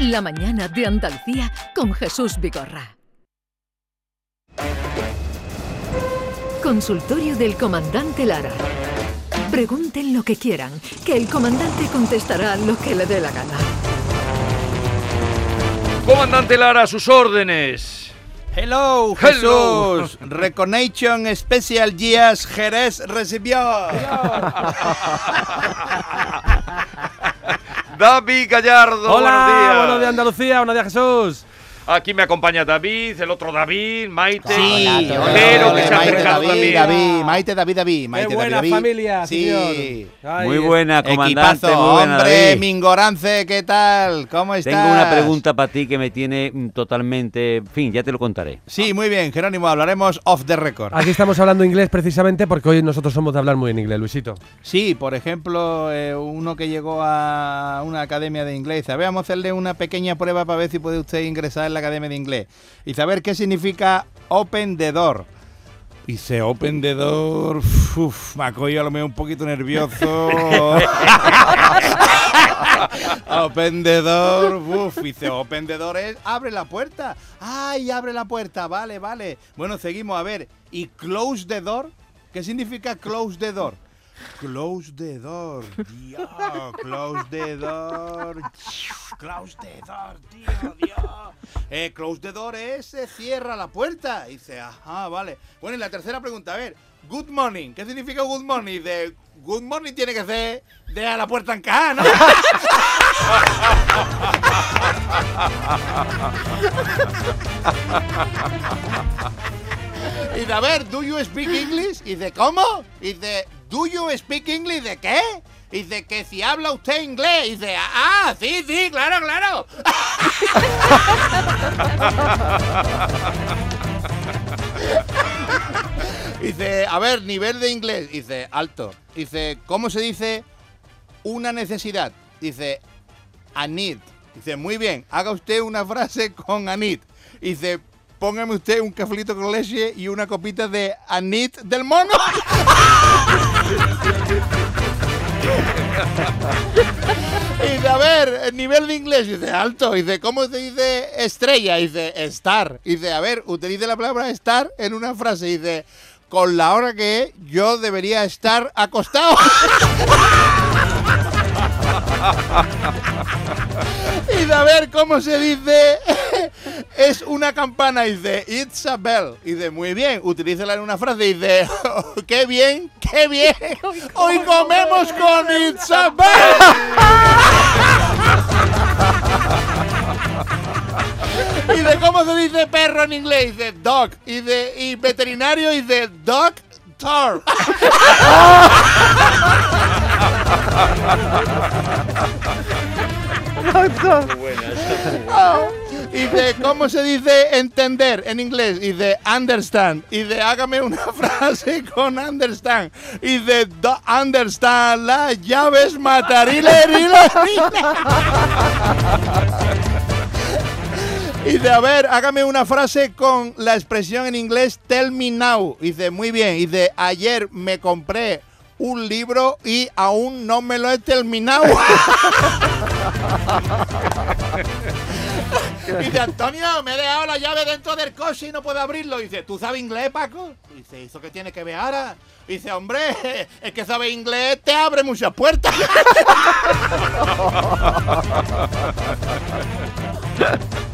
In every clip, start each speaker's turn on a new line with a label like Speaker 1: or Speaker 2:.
Speaker 1: La mañana de Andalucía con Jesús Vigorra. Consultorio del comandante Lara. Pregunten lo que quieran, que el comandante contestará lo que le dé la gana.
Speaker 2: Comandante Lara, a sus órdenes.
Speaker 3: Hello,
Speaker 2: Hello.
Speaker 3: Jesús. Reconnection Special Years Jerez recibió.
Speaker 2: David Gallardo,
Speaker 4: Hola,
Speaker 2: buenos días.
Speaker 4: buenos días Andalucía, buenos días Jesús.
Speaker 2: Aquí me acompaña David, el otro David, Maite,
Speaker 3: Sí,
Speaker 2: Jero, que se ha
Speaker 3: Maite,
Speaker 2: acercado
Speaker 3: David,
Speaker 2: también.
Speaker 3: David, Maite, David, David, Maite,
Speaker 4: Qué buena
Speaker 3: David,
Speaker 4: familia,
Speaker 3: Sí.
Speaker 4: señor. Ay,
Speaker 5: Muy buena, comandante.
Speaker 3: Equipazo,
Speaker 5: muy buena,
Speaker 3: hombre,
Speaker 5: David.
Speaker 3: Mingorance, ¿qué tal? ¿Cómo estás?
Speaker 5: Tengo una pregunta para ti que me tiene mm, totalmente. En fin, ya te lo contaré.
Speaker 3: Sí, muy bien, Jerónimo, hablaremos off the record.
Speaker 4: Aquí estamos hablando inglés precisamente porque hoy nosotros somos de hablar muy en inglés, Luisito.
Speaker 3: Sí, por ejemplo, eh, uno que llegó a una academia de inglés, dice, "A ver, vamos a hacerle una pequeña prueba para ver si puede usted ingresar en la academia de inglés. Y saber qué significa open the door. Dice, open the door, uff, me ha cogido a lo mejor un poquito nervioso. open the door, uff, dice, open the door es, abre la puerta. Ay, abre la puerta, vale, vale. Bueno, seguimos, a ver, ¿y close the door? ¿Qué significa close the door? Close the door, Dios, close the door, close the door, tío, Dios. Eh, close the door es se cierra la puerta. Dice, ajá, vale. Bueno, y la tercera pregunta, a ver, good morning, ¿qué significa good morning? De good morning tiene que ser deja la puerta encajada, ¿no? Y de a ver, ¿do you speak English? Y de ¿cómo? Y de ¿do you speak English? ¿De qué? De que si habla usted inglés. De ah, sí, sí, claro, claro. Dice, a ver, nivel de inglés. Dice, alto. Dice, ¿cómo se dice una necesidad? Dice, a need. Dice, muy bien, haga usted una frase con a need. Dice, póngame usted un cafelito con leche y una copita de anit del mono. el nivel de inglés, dice, alto. Dice, ¿cómo se dice estrella? Dice, star. Dice, a ver, utilice la palabra star en una frase. Dice, con la hora que yo debería estar acostado. Y de a ver cómo se dice. Es una campana. Y dice, it's a bell. Y dice, muy bien. Utilízala en una frase. Y dice, "Oh, qué bien, qué bien. Hoy comemos con it's a bell. Y de cómo se dice perro en inglés. Dice, dog. Y de y veterinario. Y de dog. Tar. Y de cómo se dice entender en inglés. Y de understand. Y de hágame una frase con understand. Y de do understand las llaves matarile Y de a ver, hágame una frase con la expresión en inglés tell me now. Y dice, muy bien. Y de ayer me compré un libro y aún no me lo he terminado. Dice Antonio, me he dejado la llave dentro del coche y no puedo abrirlo. Dice, ¿tú sabes inglés, Paco? Dice, ¿eso qué tiene que ver ahora? Dice, hombre, es que saber inglés te abre muchas puertas.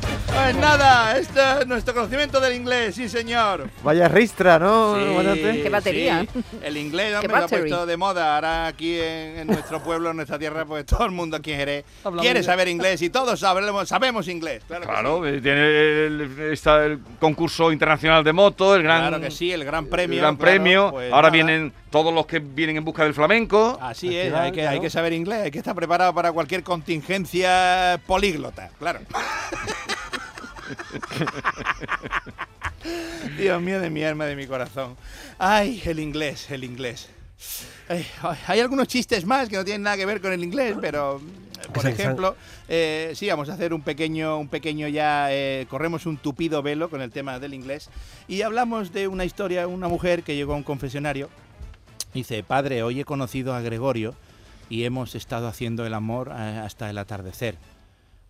Speaker 3: Pues nada, este es nuestro conocimiento del inglés, sí señor.
Speaker 6: Vaya ristra, ¿no?
Speaker 3: Sí.
Speaker 1: Qué batería.
Speaker 3: sí. El inglés,
Speaker 1: Qué
Speaker 3: hombre, lo ha
Speaker 1: battery.
Speaker 3: puesto de moda. Ahora aquí en, en nuestro pueblo, en nuestra tierra, pues todo el mundo aquí en Jerez
Speaker 4: Hablamos
Speaker 3: quiere
Speaker 4: inglés.
Speaker 3: saber inglés y todos sabemos, sabemos inglés. Claro, que
Speaker 2: Claro,
Speaker 3: sí.
Speaker 2: eh, tiene el, está el concurso internacional de moto, el gran,
Speaker 3: Claro que sí, el gran premio.
Speaker 2: el gran
Speaker 3: claro,
Speaker 2: premio.
Speaker 3: pues
Speaker 2: Ahora
Speaker 3: nada.
Speaker 2: vienen todos los que vienen en busca del flamenco.
Speaker 3: Así es, hay que, hay que saber inglés, hay que estar preparado para cualquier contingencia políglota, claro. Dios mío de mi alma, de mi corazón. Ay, el inglés, el inglés. Ay, ay, hay algunos chistes más que no tienen nada que ver con el inglés, pero eh, por ejemplo, eh, sí, vamos a hacer un pequeño, un pequeño ya, eh, corremos un tupido velo con el tema del inglés y hablamos de una historia, una mujer que llegó a un confesionario Dice, padre, hoy he conocido a Gregorio y hemos estado haciendo el amor eh, hasta el atardecer.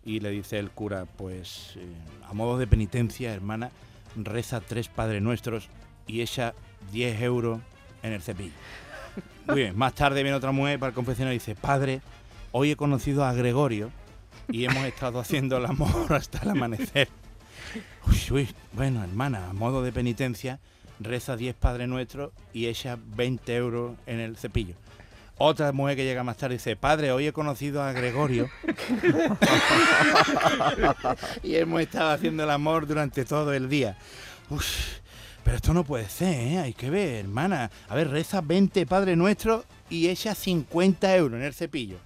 Speaker 3: Y le dice el cura, pues eh, a modo de penitencia, hermana, reza tres Padres Nuestros y echa 10 euros en el cepillo. Muy bien, más tarde viene otra mujer para el confesionario y dice, padre, hoy he conocido a Gregorio y hemos estado haciendo el amor hasta el amanecer. Uy, uy, bueno, hermana, a modo de penitencia, reza 10 Padres Nuestros y echa 20 euros en el cepillo. Otra mujer que llega más tarde dice, padre, hoy he conocido a Gregorio y hemos estado haciendo el amor durante todo el día. Uf, pero esto no puede ser, ¿eh? hay que ver, hermana. A ver, reza 20 Padre Nuestro y echa 50 euros en el cepillo.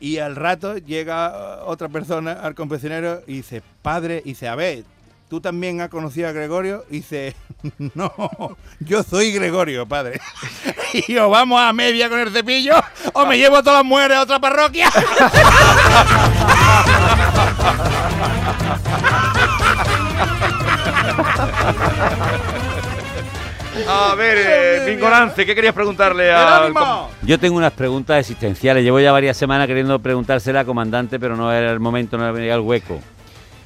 Speaker 3: Y al rato llega uh, otra persona al confesionario y dice, padre, y dice, a ver, ¿tú también has conocido a Gregorio? Y dice, no, yo soy Gregorio, padre. Y o vamos a media con el cepillo o me llevo todas las mujeres a otra parroquia.
Speaker 2: A ver, eh, ¿qué querías preguntarle al
Speaker 3: ¡Jerónimo!
Speaker 5: Yo tengo unas preguntas existenciales. Llevo ya varias semanas queriendo preguntársela al comandante, pero no era el momento, no era el hueco.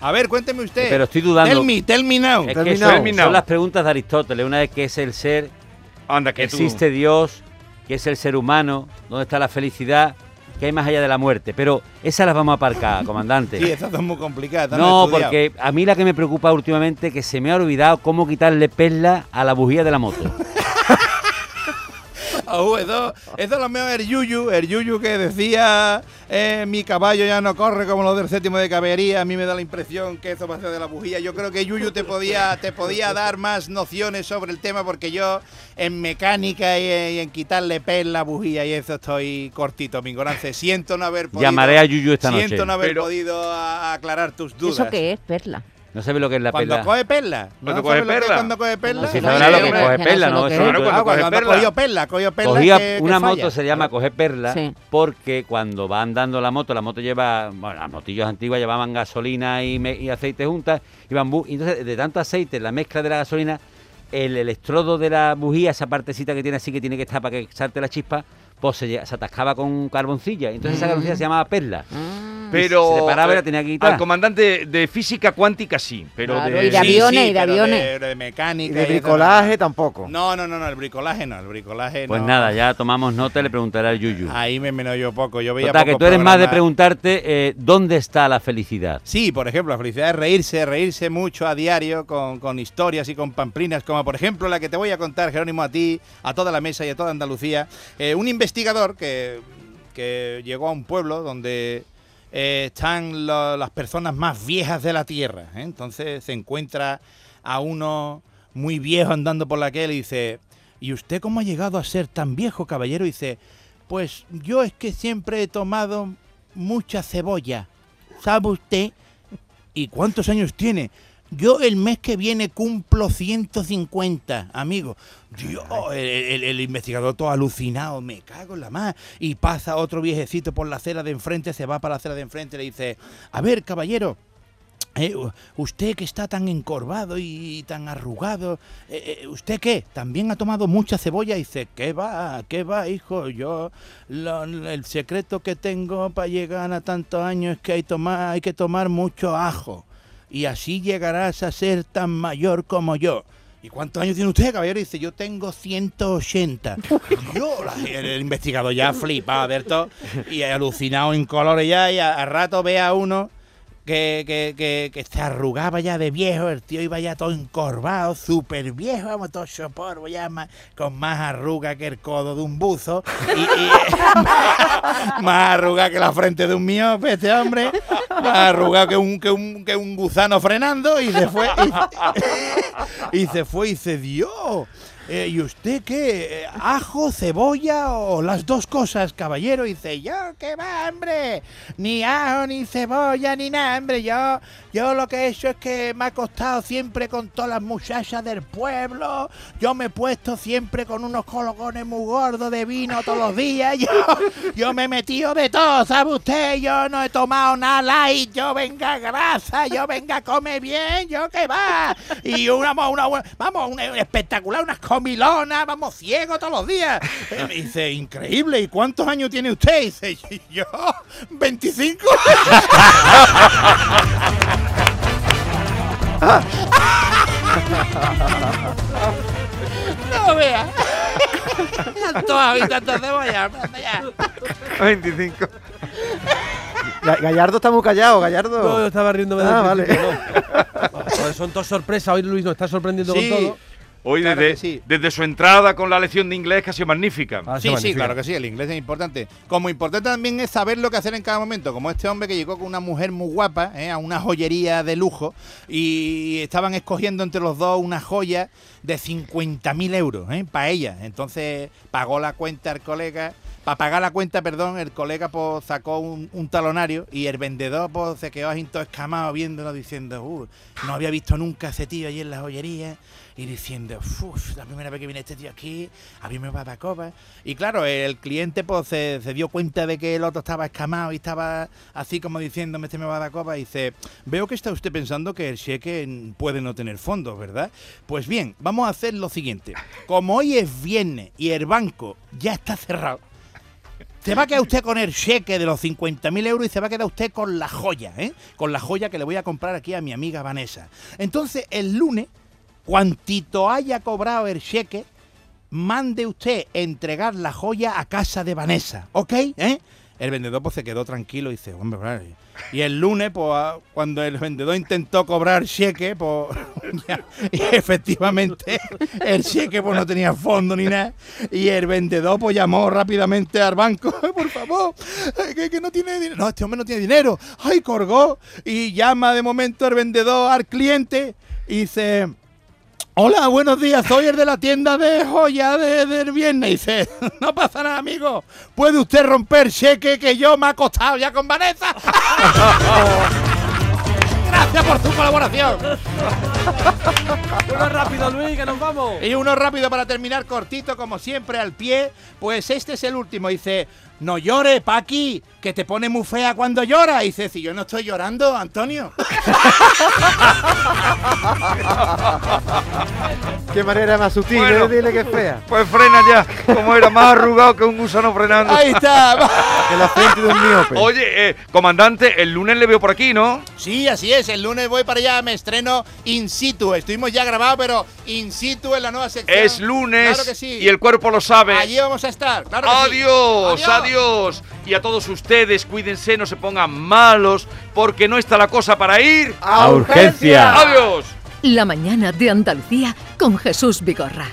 Speaker 3: A ver, cuénteme usted.
Speaker 5: Pero estoy dudando.
Speaker 3: Tell me, tell me now.
Speaker 5: Es que
Speaker 4: Terminado.
Speaker 5: son, las preguntas de Aristóteles. Una es qué es el ser,
Speaker 2: Anda, que tú-
Speaker 5: existe Dios, qué es el ser humano, dónde está la felicidad, qué hay más allá de la muerte. Pero esas las vamos a aparcar, comandante.
Speaker 3: Sí, estas son muy complicadas.
Speaker 5: No, porque a mí la que me preocupa últimamente es que se me ha olvidado cómo quitarle perla a la bujía de la moto.
Speaker 3: Eso, eso es lo mío el Yuyu, el Yuyu que decía eh, mi caballo ya no corre como los del séptimo de caballería. A mí me da la impresión que eso va a ser de la bujía. Yo creo que Yuyu te podía, te podía dar más nociones sobre el tema porque yo en mecánica y, y en quitarle pel la bujía y eso estoy cortito, mi ignorancia. Siento no haber podido.
Speaker 5: Llamaré a Yuyu esta
Speaker 3: Siento
Speaker 5: noche.
Speaker 3: no haber
Speaker 2: Pero-
Speaker 3: podido aclarar tus dudas.
Speaker 6: ¿Eso qué es, Perla?
Speaker 5: No sabe lo que es la
Speaker 3: Cuando
Speaker 5: perla.
Speaker 3: coge perla.
Speaker 2: Cuando
Speaker 3: ¿No
Speaker 2: coge
Speaker 3: sabes lo que es
Speaker 2: perla.
Speaker 3: Cuando coge perla.
Speaker 6: No,
Speaker 5: Si sabrá lo que coge perla, ¿no?
Speaker 2: Claro,
Speaker 5: no-
Speaker 2: cuando
Speaker 3: Ah,
Speaker 2: coge perla.
Speaker 3: cogió perla, cogió perla.
Speaker 5: Cogía
Speaker 3: que- que
Speaker 5: una moto,
Speaker 3: falla.
Speaker 5: se llama coger perla,
Speaker 6: Sí.
Speaker 5: porque cuando va andando la moto, la moto lleva, bueno, las motillos antiguas llevaban gasolina y, me- y aceite juntas, y bambú, y entonces de tanto aceite, la mezcla de la gasolina, el electrodo de la bujía, esa partecita que tiene así que tiene que estar para que salte la chispa, pues se, atascaba con carboncilla, entonces esa carboncilla se llamaba perla.
Speaker 6: Ah,
Speaker 2: Pero
Speaker 5: Se separaba y la tenía que quitar.
Speaker 2: al comandante de física cuántica sí, pero
Speaker 6: Claro,
Speaker 2: de,
Speaker 6: y de aviones, y de aviones.
Speaker 3: De, de mecánica.
Speaker 7: Y de bricolaje tampoco.
Speaker 3: No, no, no, no, el bricolaje no, el bricolaje
Speaker 5: Pues
Speaker 3: no.
Speaker 5: nada, ya tomamos nota y le preguntaré al Yuyu.
Speaker 3: Ahí me menos yo poco. Yo veía
Speaker 5: Total, que
Speaker 3: pocos
Speaker 5: tú eres más de preguntarte eh, dónde está la felicidad.
Speaker 3: Sí, por ejemplo, la felicidad es reírse, reírse mucho a diario con, con historias y con pamplinas, como por ejemplo la que te voy a contar, Jerónimo, a ti, a toda la mesa y a toda Andalucía. Eh, un investigador que, que llegó a un pueblo donde eh, están las personas más viejas de la tierra. ¿eh? Entonces se encuentra a uno muy viejo andando por la calle y dice, ¿y usted cómo ha llegado a ser tan viejo, caballero? Dice, pues yo es que siempre he tomado mucha cebolla. ¿Sabe usted? ¿Y cuántos años tiene? Yo el mes que viene cumplo 150, amigo. Dios, el, el- el investigador todo alucinado, me cago en la más. Y pasa otro viejecito por la acera de enfrente, se va para la acera de enfrente y le dice, a ver, caballero, eh, usted que está tan encorvado y tan arrugado, eh, eh, ¿usted qué? ¿También ha tomado mucha cebolla? Y dice, ¿qué va? ¿Qué va, hijo? Yo, lo- el secreto que tengo para llegar a tantos años es que hay, tomar, hay que tomar mucho ajo. Y así llegarás a ser tan mayor como yo. ¿Y cuántos años tiene usted, caballero? Y dice, yo tengo 180. Dios, la- el, el investigador ya flipa, Alberto, y alucinado en colores ya, y a, a rato ve a uno que, que, que, que se arrugaba ya de viejo, el tío iba ya todo encorvado, súper viejo, vamos, todo soporvo, ya más, con más arruga que el codo de un buzo, y, más arruga que la frente de un miope, este hombre, más arrugado que un, que un, que un gusano frenando, y se fue, y, se fue y dice, Dios. Eh, ¿Y usted qué? Eh, ¿Ajo, cebolla o las dos cosas, caballero? Y dice, yo qué va, hombre. Ni ajo, ni cebolla, ni nada, hombre. Yo, yo lo que he hecho es que me ha costado siempre con todas las muchachas del pueblo. Yo me he puesto siempre con unos colocones muy gordos de vino todos los días. Yo, yo me he metido de todo, ¿sabe usted? Yo no he tomado nada light. Yo venga grasa, yo venga come bien, yo qué va. Y una, una, una- vamos, un espectacular, unas cosas comilona, vamos ciego todos los días. Me dice, increíble, ¿y cuántos años tiene usted? Y dice, yo, 25. no vea. Tantos habitantes de Valladolid, ya.
Speaker 2: 25.
Speaker 6: Ga- Gallardo está muy callado,
Speaker 4: No, yo
Speaker 6: Gallardo.
Speaker 4: estaba riéndome del
Speaker 6: Ah, vale.
Speaker 4: no. Son todas sorpresas. Hoy Luis nos está sorprendiendo
Speaker 3: Sí.
Speaker 4: con todo.
Speaker 2: Hoy
Speaker 3: Claro
Speaker 2: desde,
Speaker 3: sí.
Speaker 2: desde su entrada con la lección de inglés que ha sido magnífica.
Speaker 4: Ah,
Speaker 3: Sí, sí, claro que sí, el inglés es importante. Como importante también es saber lo que hacer en cada momento, como este hombre que llegó con una mujer muy guapa ¿eh? a una joyería de lujo y estaban escogiendo entre los dos una joya de 50.000 euros ¿eh? para ella. Entonces pagó la cuenta el colega, para pagar la cuenta, perdón, el colega pues sacó un, un talonario y el vendedor pues se quedó así todo escamado viéndolo diciendo, "Uh, no había visto nunca a ese tío allí en la joyería y diciendo, uff, la primera vez que viene este tío aquí, a mí me va a dar copa. Y claro, el cliente pues se, se dio cuenta de que el otro estaba escamado y estaba así como diciéndome, este me va a dar copa. Y dice, veo que está usted pensando que el cheque puede no tener fondos, ¿verdad? Pues bien, vamos a hacer lo siguiente. Como hoy es viernes y el banco ya está cerrado, se va a quedar usted con el cheque de los 50.000 euros y se va a quedar usted con la joya, ¿eh? Con la joya que le voy a comprar aquí a mi amiga Vanessa. Entonces, el lunes, cuantito haya cobrado el cheque, mande usted entregar la joya a casa de Vanessa, ¿ok? ¿Eh? El vendedor pues se quedó tranquilo y dice, hombre, vale". Y el lunes, pues cuando el vendedor intentó cobrar cheque, pues y efectivamente el cheque pues no tenía fondo ni nada. Y el vendedor pues llamó rápidamente al banco, por favor, que, que no tiene dinero. No, este hombre no tiene dinero. Ay, colgó. Y llama de momento el vendedor al cliente y dice, Hola, buenos días, soy el de la tienda de joya de, del viernes. Dice, no pasa nada, amigo. ¿Puede usted romper cheque que yo me ha costado ya con Vanessa? Gracias por tu colaboración.
Speaker 4: Uno rápido, Luis, que nos vamos.
Speaker 3: Y uno rápido para terminar, cortito, como siempre, al pie. Pues este es el último. Dice, no llores, Paqui, que te pone muy fea cuando llora. Y dice, si yo no estoy llorando, Antonio.
Speaker 6: Qué manera más sutil
Speaker 2: Bueno.
Speaker 6: de decirle que es fea.
Speaker 2: Pues frena ya, como era más arrugado que un gusano frenando.
Speaker 3: Ahí está.
Speaker 6: Que la frente de un miope.
Speaker 2: Oye, eh, comandante, el lunes le veo por aquí, ¿no?
Speaker 3: Sí, así es. El lunes voy para allá, me estreno in situ. Estuvimos ya grabados, pero in situ en la nueva sección.
Speaker 2: Es lunes
Speaker 3: Claro que sí.
Speaker 2: y el cuerpo lo sabe.
Speaker 3: Allí vamos a estar. Claro que sí.
Speaker 2: Adiós, adiós. Y a todos ustedes, cuídense, no se pongan malos, porque no está la cosa para ir.
Speaker 5: A urgencia.
Speaker 2: Adiós.
Speaker 1: La mañana de Andalucía con Jesús Vigorra.